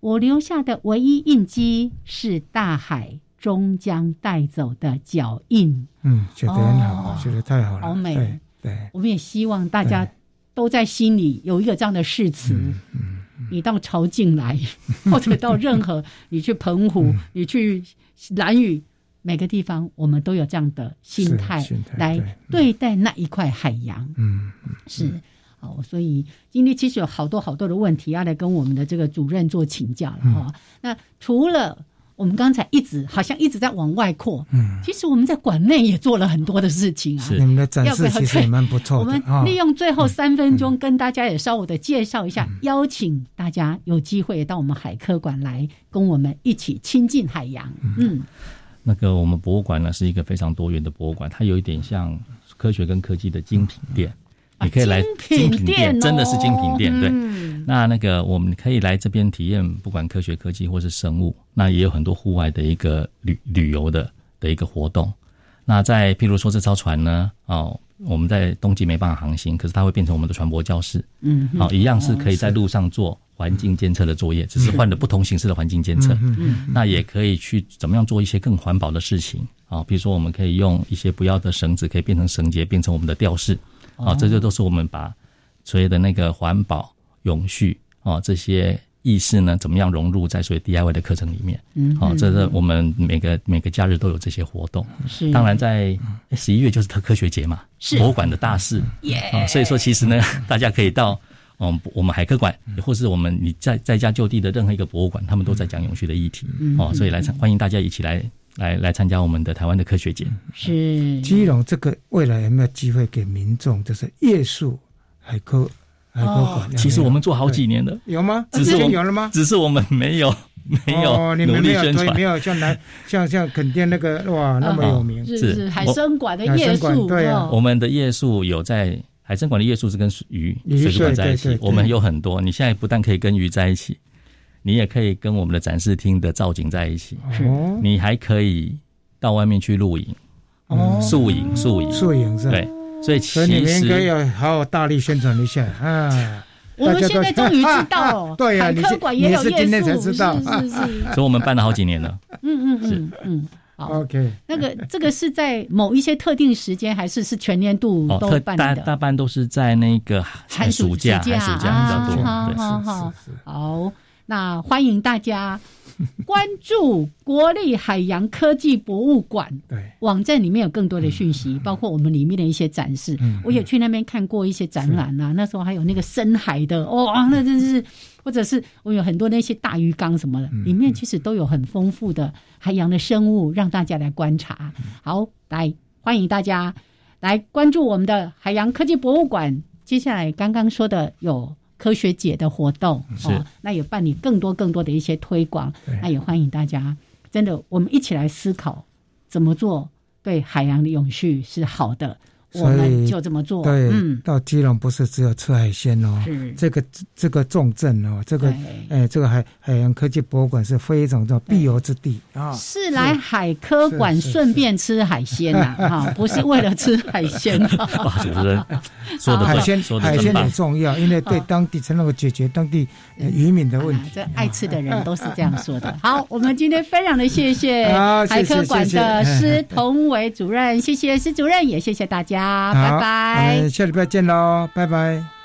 我留下的唯一印记，是大海终将带走的脚印。嗯，写得很好，写得太好了，好美。对，我们也希望大家都在心里有一个这样的誓词。嗯，你到朝境来，或者到任何你去澎湖，你去蓝屿，每个地方，我们都有这样的心态来对待那一块海洋。嗯，是好，所以今天其实有好多好多的问题要来跟我们的这个主任做请教了哈。那除了。我们刚才一直好像一直在往外扩，嗯，其实我们在馆内也做了很多的事情啊。是你们的展示其实也蛮不错的。我们利用最后三分钟跟大家也稍微的介绍一下，邀请大家有机会到我们海科馆来，跟我们一起亲近海洋。嗯，那个我们博物馆呢是一个非常多元的博物馆，它有一点像科学跟科技的精品店。你可以来精品店，真的是精品店。对，那那个我们可以来这边体验，不管科学、科技或是生物，那也有很多户外的一个旅旅游的的一个活动。那在譬如说这艘船呢，哦，我们在冬季没办法航行，可是它会变成我们的船舶教室。嗯，好，一样是可以在路上做环境监测的作业，只是换了不同形式的环境监测。嗯嗯，那也可以去怎么样做一些更环保的事情啊？比如说，我们可以用一些不要的绳子，可以变成绳结，变成我们的吊饰。啊，这就都是我们把所谓的那个环保、永续啊这些意识呢，怎么样融入在所谓 DIY 的课程里面？嗯，好，这是我们每个每个假日都有这些活动。是，当然在十一月就是特科学节嘛，是博物馆的大事。耶，啊，所以说其实呢，大家可以到嗯我们海科馆，或是我们你在在家就地的任何一个博物馆，他们都在讲永续的议题。哦，所以来欢迎大家一起来。来来参加我们的台湾的科学节，是基隆这个未来有没有机会给民众，就是夜宿海科海科馆？其实我们做好几年了，有吗？只是有了吗？只是我们没有没有你努力宣传，没有像南像像垦丁那个哇那么有名，是海参馆的夜宿。对啊，我们的夜宿有在海参馆的夜宿是跟鱼水族馆在一起，我们有很多。你现在不但可以跟鱼在一起。你也可以跟我们的展示厅的造景在一起，你还可以到外面去露营，哦，宿营，宿营，宿营是，对，所以其实你们应该要好好大力宣传一下。啊！我们现在终于知道，对呀，你是你是今天才知道，是是是，所以我们办了好几年了，嗯嗯嗯嗯，好，OK，那个这个是在某一些特定时间，还是是全年度都办的？大大半都是在那个寒暑假，寒暑假比较多，好好好，好。那欢迎大家 关注国立海洋科技博物馆，对网站里面有更多的讯息，包括我们里面的一些展示。我也去那边看过一些展览啊，那时候还有那个深海的，哇，那真是，或者是我有很多那些大鱼缸什么的，里面其实都有很丰富的海洋的生物，让大家来观察。好，来欢迎大家来关注我们的海洋科技博物馆。接下来刚刚说的有。科学节的活动哦，那也办理更多更多的一些推广，那也欢迎大家，真的，我们一起来思考怎么做对海洋的永续是好的。我们就这么做。对，到基隆不是只有吃海鲜哦，这个这个重镇哦，这个哎，这个海海洋科技博物馆是非常的必游之地啊。是来海科馆顺便吃海鲜呐，哈，不是为了吃海鲜。主持人说的海鲜海鲜很重要，因为对当地才能够解决当地渔民的问题。这爱吃的人都是这样说的。好，我们今天非常的谢谢海科馆的施同伟主任，谢谢施主任，也谢谢大家。拜拜，下礼拜见喽，拜拜。